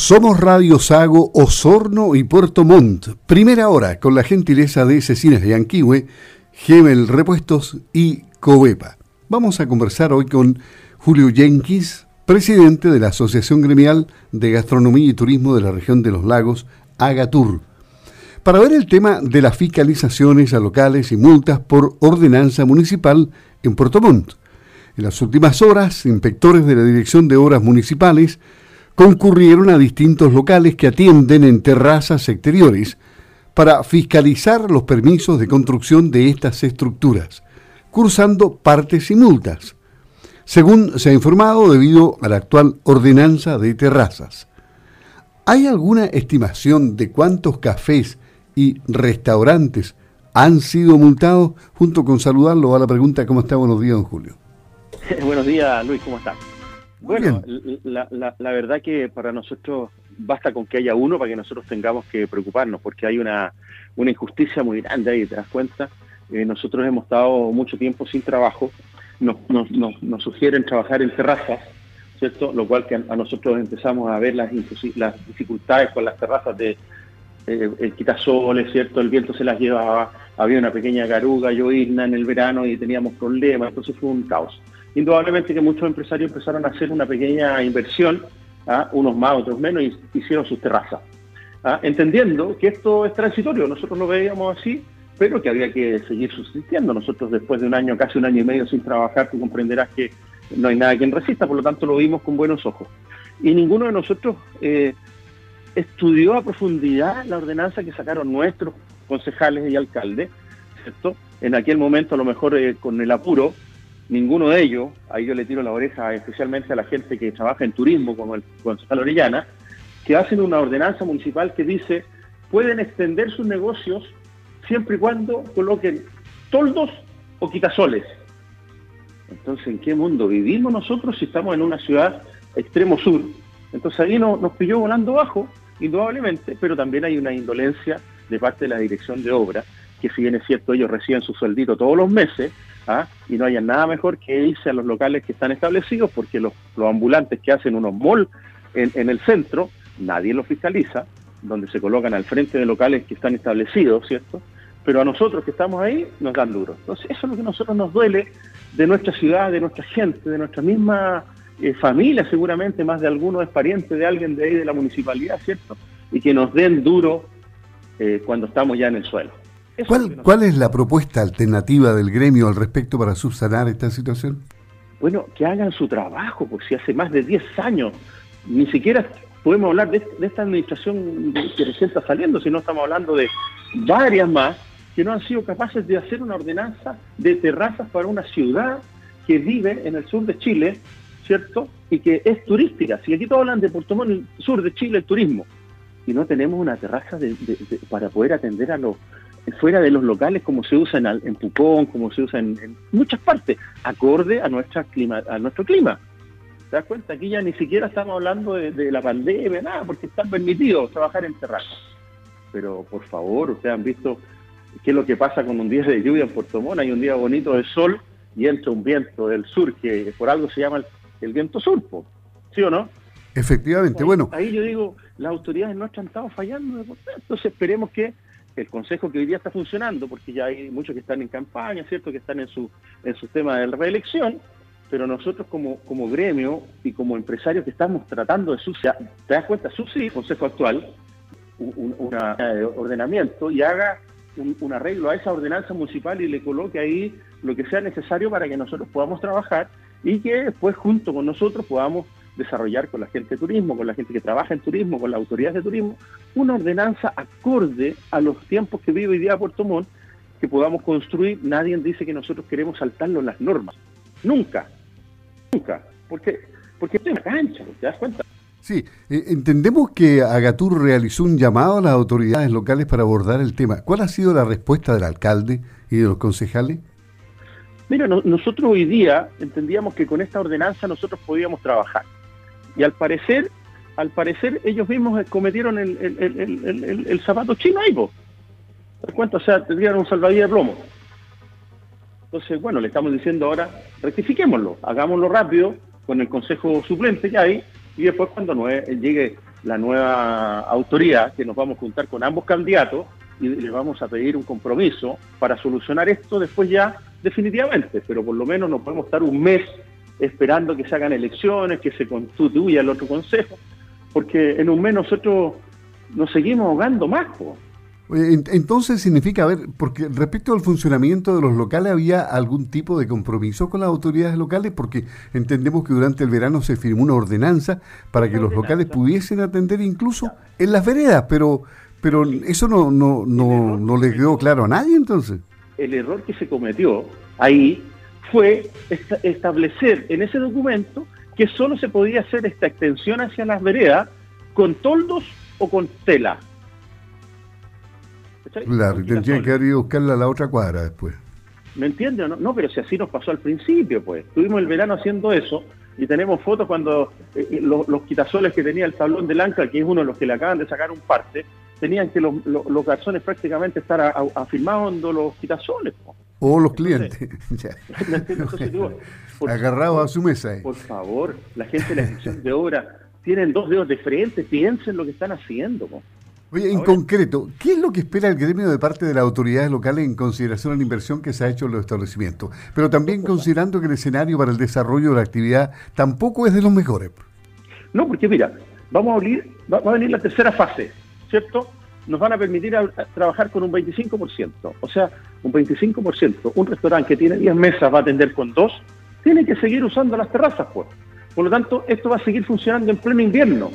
Somos Radio Sago, Osorno y Puerto Montt. Primera hora con la gentileza de Cecinas de Anquihue, Gemel Repuestos y Covepa. Vamos a conversar hoy con Julio Jenkins, presidente de la Asociación Gremial de Gastronomía y Turismo de la región de los lagos, Agatur, para ver el tema de las fiscalizaciones a locales y multas por ordenanza municipal en Puerto Montt. En las últimas horas, inspectores de la Dirección de Obras Municipales concurrieron a distintos locales que atienden en terrazas exteriores para fiscalizar los permisos de construcción de estas estructuras, cursando partes y multas, según se ha informado debido a la actual ordenanza de terrazas. ¿Hay alguna estimación de cuántos cafés y restaurantes han sido multados? Junto con saludarlo a la pregunta, ¿cómo está? Buenos días, don Julio. Buenos días, Luis, ¿cómo estás? Bueno, la, la, verdad que para nosotros basta con que haya uno para que nosotros tengamos que preocuparnos, porque hay una, una injusticia muy grande ahí, ¿te das cuenta? Eh, nosotros hemos estado mucho tiempo sin trabajo, nos, nos, nos, sugieren trabajar en terrazas, ¿cierto? Lo cual que a, nosotros empezamos a ver las, las dificultades con las terrazas de eh, el quitasoles, ¿cierto? El viento se las llevaba, había una pequeña garuga, llovizna en el verano y teníamos problemas, entonces fue un caos indudablemente que muchos empresarios empezaron a hacer una pequeña inversión, ¿ah? unos más, otros menos, y hicieron sus terrazas. ¿ah? Entendiendo que esto es transitorio, nosotros lo veíamos así, pero que había que seguir subsistiendo. Nosotros después de un año, casi un año y medio sin trabajar, tú comprenderás que no hay nada quien resista, por lo tanto lo vimos con buenos ojos. Y ninguno de nosotros eh, estudió a profundidad la ordenanza que sacaron nuestros concejales y alcaldes, ¿cierto? En aquel momento, a lo mejor eh, con el apuro, ninguno de ellos, ahí yo le tiro la oreja especialmente a la gente que trabaja en turismo, como el concejal Orellana, que hacen una ordenanza municipal que dice pueden extender sus negocios siempre y cuando coloquen toldos o quitasoles. Entonces, ¿en qué mundo vivimos nosotros si estamos en una ciudad extremo sur? Entonces ahí nos pilló volando bajo, indudablemente, pero también hay una indolencia de parte de la dirección de obra, que si bien es cierto ellos reciben su sueldito todos los meses, ¿ah? y no haya nada mejor que irse a los locales que están establecidos, porque los, ambulantes que hacen unos malls en, el centro, nadie los fiscaliza, donde se colocan al frente de locales que están establecidos, ¿cierto? Pero a nosotros que estamos ahí nos dan duro. Entonces, eso es lo que a nosotros nos duele de nuestra ciudad, de nuestra gente, de nuestra misma eh, familia, seguramente más de alguno es pariente de alguien de ahí de la municipalidad, ¿cierto? Y que nos den duro eh, cuando estamos ya en el suelo. ¿Cuál, es la propuesta alternativa del gremio al respecto para subsanar esta situación? Bueno, que hagan su trabajo, porque si hace más de 10 años ni siquiera podemos hablar de, esta administración que recién está saliendo, sino estamos hablando de varias más que no han sido capaces de hacer una ordenanza de terrazas para una ciudad que vive en el sur de Chile, ¿cierto? Y que es turística. Si aquí todos hablan de Puerto Montt, el sur de Chile, el turismo, y no tenemos una terraza para poder atender a los, fuera de los locales como se usa en, en Pucón, como se usa en, muchas partes, acorde a, nuestra clima, a nuestro clima. ¿Te das cuenta? Aquí ya ni siquiera estamos hablando de, la pandemia, nada, porque está permitido trabajar en terrazas. Pero por favor, ustedes han visto qué es lo que pasa con un día de lluvia en Puerto Montt, hay un día bonito de sol y entra un viento del sur que por algo se llama el, viento sur, ¿sí o no? Efectivamente, bueno. Ahí yo digo, las autoridades no han estado fallando, entonces esperemos que el Consejo que hoy día está funcionando, porque ya hay muchos que están en campaña, ¿cierto? Que están en su, en su tema de reelección, pero nosotros como, como gremio y como empresarios que estamos tratando de subsidiar, te das cuenta, el Consejo actual, un ordenamiento y haga un, un, arreglo a esa ordenanza municipal y le coloque ahí lo que sea necesario para que nosotros podamos trabajar y que después junto con nosotros podamos desarrollar con la gente de turismo, con la gente que trabaja en turismo, con las autoridades de turismo, una ordenanza acorde a los tiempos que vive hoy día Puerto Montt, que podamos construir. Nadie dice que nosotros queremos saltarnos las normas. Nunca. Nunca. Porque, porque estoy en la cancha, ¿te das cuenta? Sí, eh, entendemos que Agatur realizó un llamado a las autoridades locales para abordar el tema. ¿Cuál ha sido la respuesta del alcalde y de los concejales? Mira, nosotros hoy día entendíamos que con esta ordenanza nosotros podíamos trabajar. Y al parecer, al parecer ellos mismos cometieron el, el, zapato chino ahí, ¿vos? ¿Te? O sea, tendrían un salvavidas de plomo. Entonces, bueno, le estamos diciendo ahora, rectifiquémoslo, hagámoslo rápido con el consejo suplente que hay y después cuando llegue la nueva autoridad, que nos vamos a juntar con ambos candidatos y le vamos a pedir un compromiso para solucionar esto después ya definitivamente, pero por lo menos no podemos estar un mes esperando que se hagan elecciones, que se constituya el otro consejo, porque en un mes nosotros nos seguimos ahogando más. Entonces significa, a ver, porque respecto al funcionamiento de los locales, ¿había algún tipo de compromiso con las autoridades locales? Porque entendemos que durante el verano se firmó una ordenanza para que los locales pudiesen atender incluso en las veredas, pero pero eso no, no, no, no le quedó claro a nadie entonces. El error que se cometió ahí fue establecer en ese documento que solo se podía hacer esta extensión hacia las veredas con toldos o con tela. Claro, tendrían que haber ido a buscarla a la otra cuadra después. ¿Me entiendes? No, no, pero si así nos pasó al principio, pues. Tuvimos el verano haciendo eso y tenemos fotos cuando eh, eh, los, los, quitasoles que tenía el tablón de Lanca, que es uno de los que le acaban de sacar un parte, tenían que los, los, garzones prácticamente estar afirmando los quitasoles. O los clientes. Agarrados a su mesa. Por favor, la gente de la dirección de obra tienen dos dedos de frente, piensen lo que están haciendo. Oye, en concreto, ¿qué es lo que espera el gremio de parte de las autoridades locales en consideración a la inversión que se ha hecho en los establecimientos? Pero también considerando que el escenario para el desarrollo de la actividad tampoco es de los mejores. No, porque mira, vamos a abrir, va a venir la tercera fase. ¿cierto? Nos van a permitir trabajar con un 25%. O sea, un 25%. Un restaurante que tiene 10 mesas va a atender con dos, tiene que seguir usando las terrazas, pues. Por lo tanto, esto va a seguir funcionando en pleno invierno.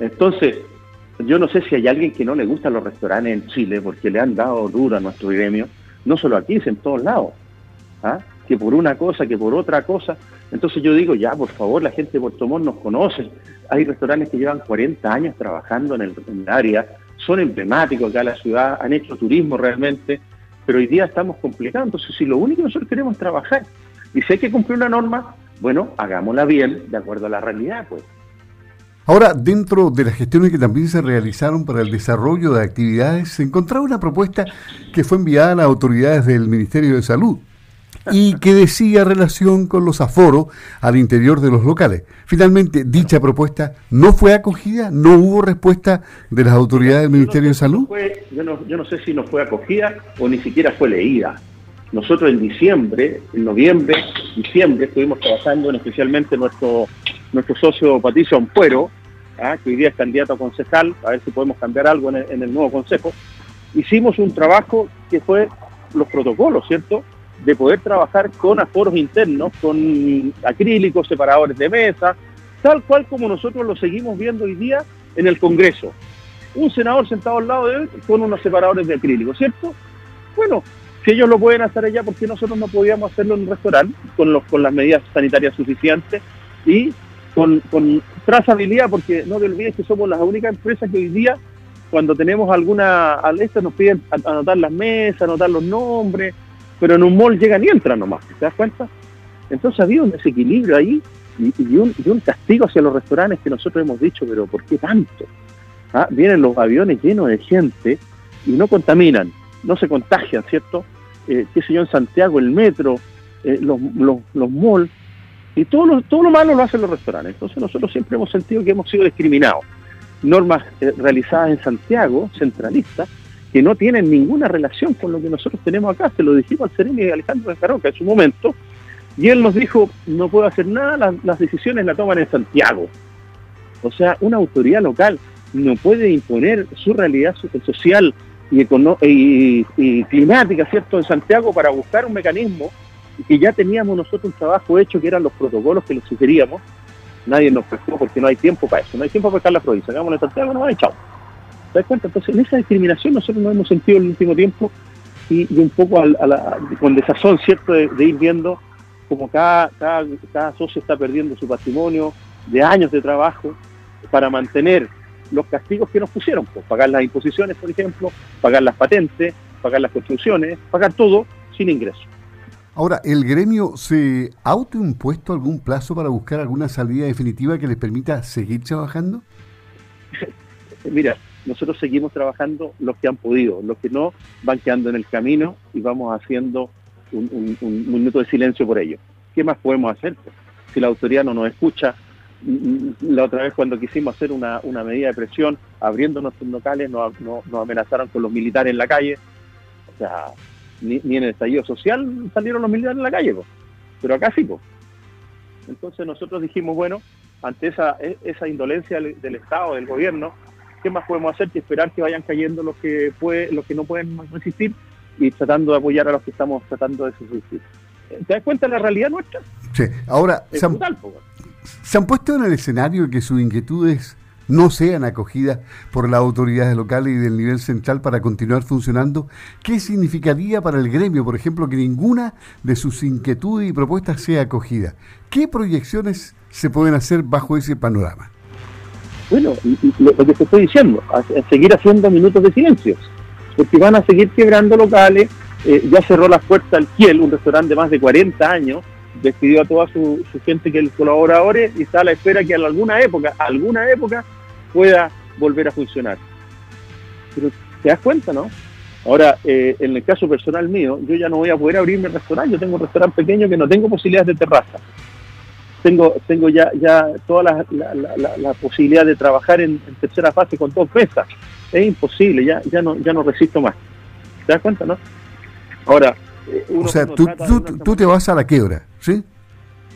Entonces, yo no sé si hay alguien que no le gustan los restaurantes en Chile, porque le han dado duro a nuestro gremio, no solo aquí, es en todos lados. ¿ah? Que por una cosa, que por otra cosa. Entonces yo digo, ya, por favor, la gente de Puerto Montt nos conoce, hay restaurantes que llevan 40 años trabajando en el, área, son emblemáticos acá la ciudad, han hecho turismo realmente, pero hoy día estamos complicando. Si lo único que nosotros queremos es trabajar, y si hay que cumplir una norma, bueno, hagámosla bien, de acuerdo a la realidad, pues. Ahora, dentro de las gestiones que también se realizaron para el desarrollo de actividades, se encontraba una propuesta que fue enviada a las autoridades del Ministerio de Salud y que decía relación con los aforos al interior de los locales. Finalmente, dicha propuesta no fue acogida, no hubo respuesta de las autoridades del Ministerio de Salud. yo, no, yo no sé si no fue acogida o ni siquiera fue leída. Nosotros en diciembre, en noviembre, diciembre, estuvimos trabajando en especialmente nuestro, nuestro socio Patricio Ampuero, ¿ah? que hoy día es candidato a concejal, a ver si podemos cambiar algo en el, en el nuevo consejo. Hicimos un trabajo que fue los protocolos, ¿cierto? De poder trabajar con aforos internos, con acrílicos, separadores de mesa, tal cual como nosotros lo seguimos viendo hoy día en el Congreso. Un senador sentado al lado de él con unos separadores de acrílico, ¿cierto? Bueno, si ellos lo pueden hacer allá, ¿por qué nosotros no podíamos hacerlo en un restaurante con, los, con las medidas sanitarias suficientes y con, con trazabilidad? Porque no te olvides que somos las únicas empresas que hoy día, cuando tenemos alguna al nos piden anotar las mesas, anotar los nombres, pero en un mall llegan y entran nomás, ¿te das cuenta? Entonces había un desequilibrio ahí y, un, castigo hacia los restaurantes que nosotros hemos dicho, pero ¿por qué tanto? ¿Ah? Vienen los aviones llenos de gente y no contaminan, no se contagian, ¿cierto? Eh, qué sé yo, en Santiago, el metro, eh, los, los, los malls, y todo lo, todo lo malo lo hacen los restaurantes. Entonces nosotros siempre hemos sentido que hemos sido discriminados. Normas eh, realizadas en Santiago, centralistas, que no tienen ninguna relación con lo que nosotros tenemos acá. Se lo dijimos al Seremi Alejandro Escaroca en su momento, y él nos dijo, no puedo hacer nada, las, decisiones las toman en Santiago. O sea, una autoridad local no puede imponer su realidad social y, y, y, climática, ¿cierto?, en Santiago para buscar un mecanismo que ya teníamos nosotros un trabajo hecho, que eran los protocolos que le sugeríamos. Nadie nos pescó porque no hay tiempo para eso, no hay tiempo para pescar la provincia. Hagámoslo en Santiago, no, vale, chao. ¿Te das cuenta? Entonces, en esa discriminación nosotros nos hemos sentido en el último tiempo y, un poco con desazón, ¿cierto?, de, ir viendo como cada, cada, socio está perdiendo su patrimonio de años de trabajo para mantener los castigos que nos pusieron, pues, pagar las imposiciones, por ejemplo, pagar las patentes, pagar las construcciones, pagar todo sin ingreso. Ahora, ¿el gremio se autoimpuesto algún plazo para buscar alguna salida definitiva que les permita seguir trabajando? Mira, nosotros seguimos trabajando los que han podido, los que no van quedando en el camino y vamos haciendo un, minuto de silencio por ello. ¿Qué más podemos hacer? Si la autoridad no nos escucha, la otra vez cuando quisimos hacer una, medida de presión, abriendo nuestros locales, nos, amenazaron con los militares en la calle. O sea, ni, en el estallido social salieron los militares en la calle, pero acá sí. Entonces nosotros dijimos, bueno, ante esa, e, esa indolencia del, Estado, del gobierno, ¿qué más podemos hacer que esperar que vayan cayendo los que, puede, los que no pueden resistir y tratando de apoyar a los que estamos tratando de resistir? ¿Te das cuenta de la realidad nuestra? Sí, ahora se han, se han, puesto en el escenario que sus inquietudes no sean acogidas por las autoridades locales y del nivel central para continuar funcionando, ¿qué significaría para el gremio, por ejemplo, que ninguna de sus inquietudes y propuestas sea acogida? ¿Qué proyecciones se pueden hacer bajo ese panorama? Bueno, lo, que te estoy diciendo, seguir haciendo minutos de silencio, porque van a seguir quebrando locales, eh, ya cerró las puertas al Kiel, un restaurante de más de 40 años, despidió a toda su, gente que es colaboradores y está a la espera que en alguna época, alguna época, pueda volver a funcionar. Pero te das cuenta, ¿no? Ahora, eh, en el caso personal mío, yo ya no voy a poder abrir mi restaurante, yo tengo un restaurante pequeño que no tengo posibilidades de terraza tengo tengo ya ya toda la, la, posibilidad de trabajar en, tercera fase con dos pesas. Es imposible, ya ya no ya no resisto más. ¿Te das cuenta, no? Ahora, eh, o sea, tú, tú, te vas a la quiebra, ¿sí?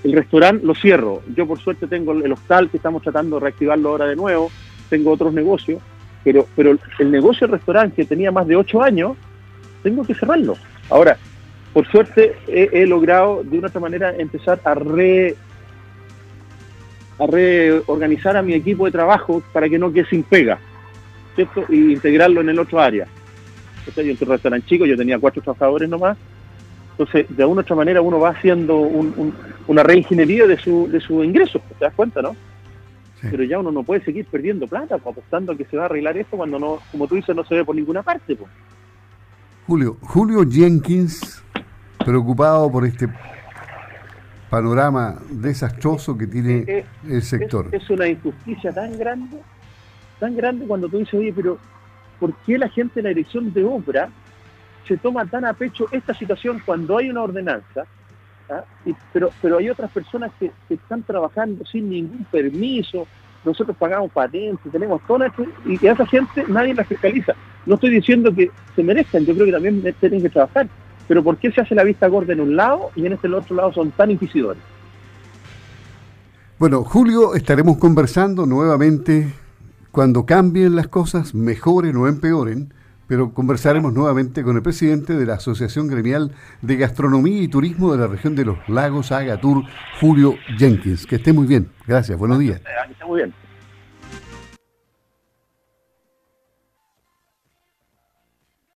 El restaurante lo cierro. Yo por suerte tengo el hostal que estamos tratando de reactivarlo ahora de nuevo. Tengo otros negocios, pero pero el negocio del restaurante que tenía más de ocho años, tengo que cerrarlo. Ahora, por suerte he, he logrado de una otra manera empezar a re a reorganizar a mi equipo de trabajo para que no quede sin pega, ¿cierto? Y integrarlo en el otro área. Yo en un restaurante chico, yo tenía cuatro trabajadores nomás, entonces de una u otra manera uno va haciendo una reingeniería de su, de su ingreso, ¿te das cuenta, no? Pero ya uno no puede seguir perdiendo plata, apostando a que se va a arreglar esto cuando no, como tú dices, no se ve por ninguna parte. Pues. Julio, Julio Jenkins, preocupado por este panorama desastroso que tiene el sector. Es, una injusticia tan grande, tan grande cuando tú dices, oye, pero ¿por qué la gente de la dirección de obra se toma tan a pecho esta situación cuando hay una ordenanza? ¿ah? pero, pero hay otras personas que, están trabajando sin ningún permiso, nosotros pagamos patentes, tenemos todo esto, y a esa gente nadie la fiscaliza. No estoy diciendo que se merezcan, yo creo que también tienen que trabajar, pero ¿por qué se hace la vista gorda en un lado y en este otro lado son tan inquisidores? Bueno, Julio, estaremos conversando nuevamente cuando cambien las cosas, mejoren o empeoren, pero conversaremos nuevamente con el presidente de la Asociación Gremial de Gastronomía y Turismo de la región de los Lagos, Agatur, Julio Jenkins. Que esté muy bien. Gracias, buenos días. Que esté muy bien.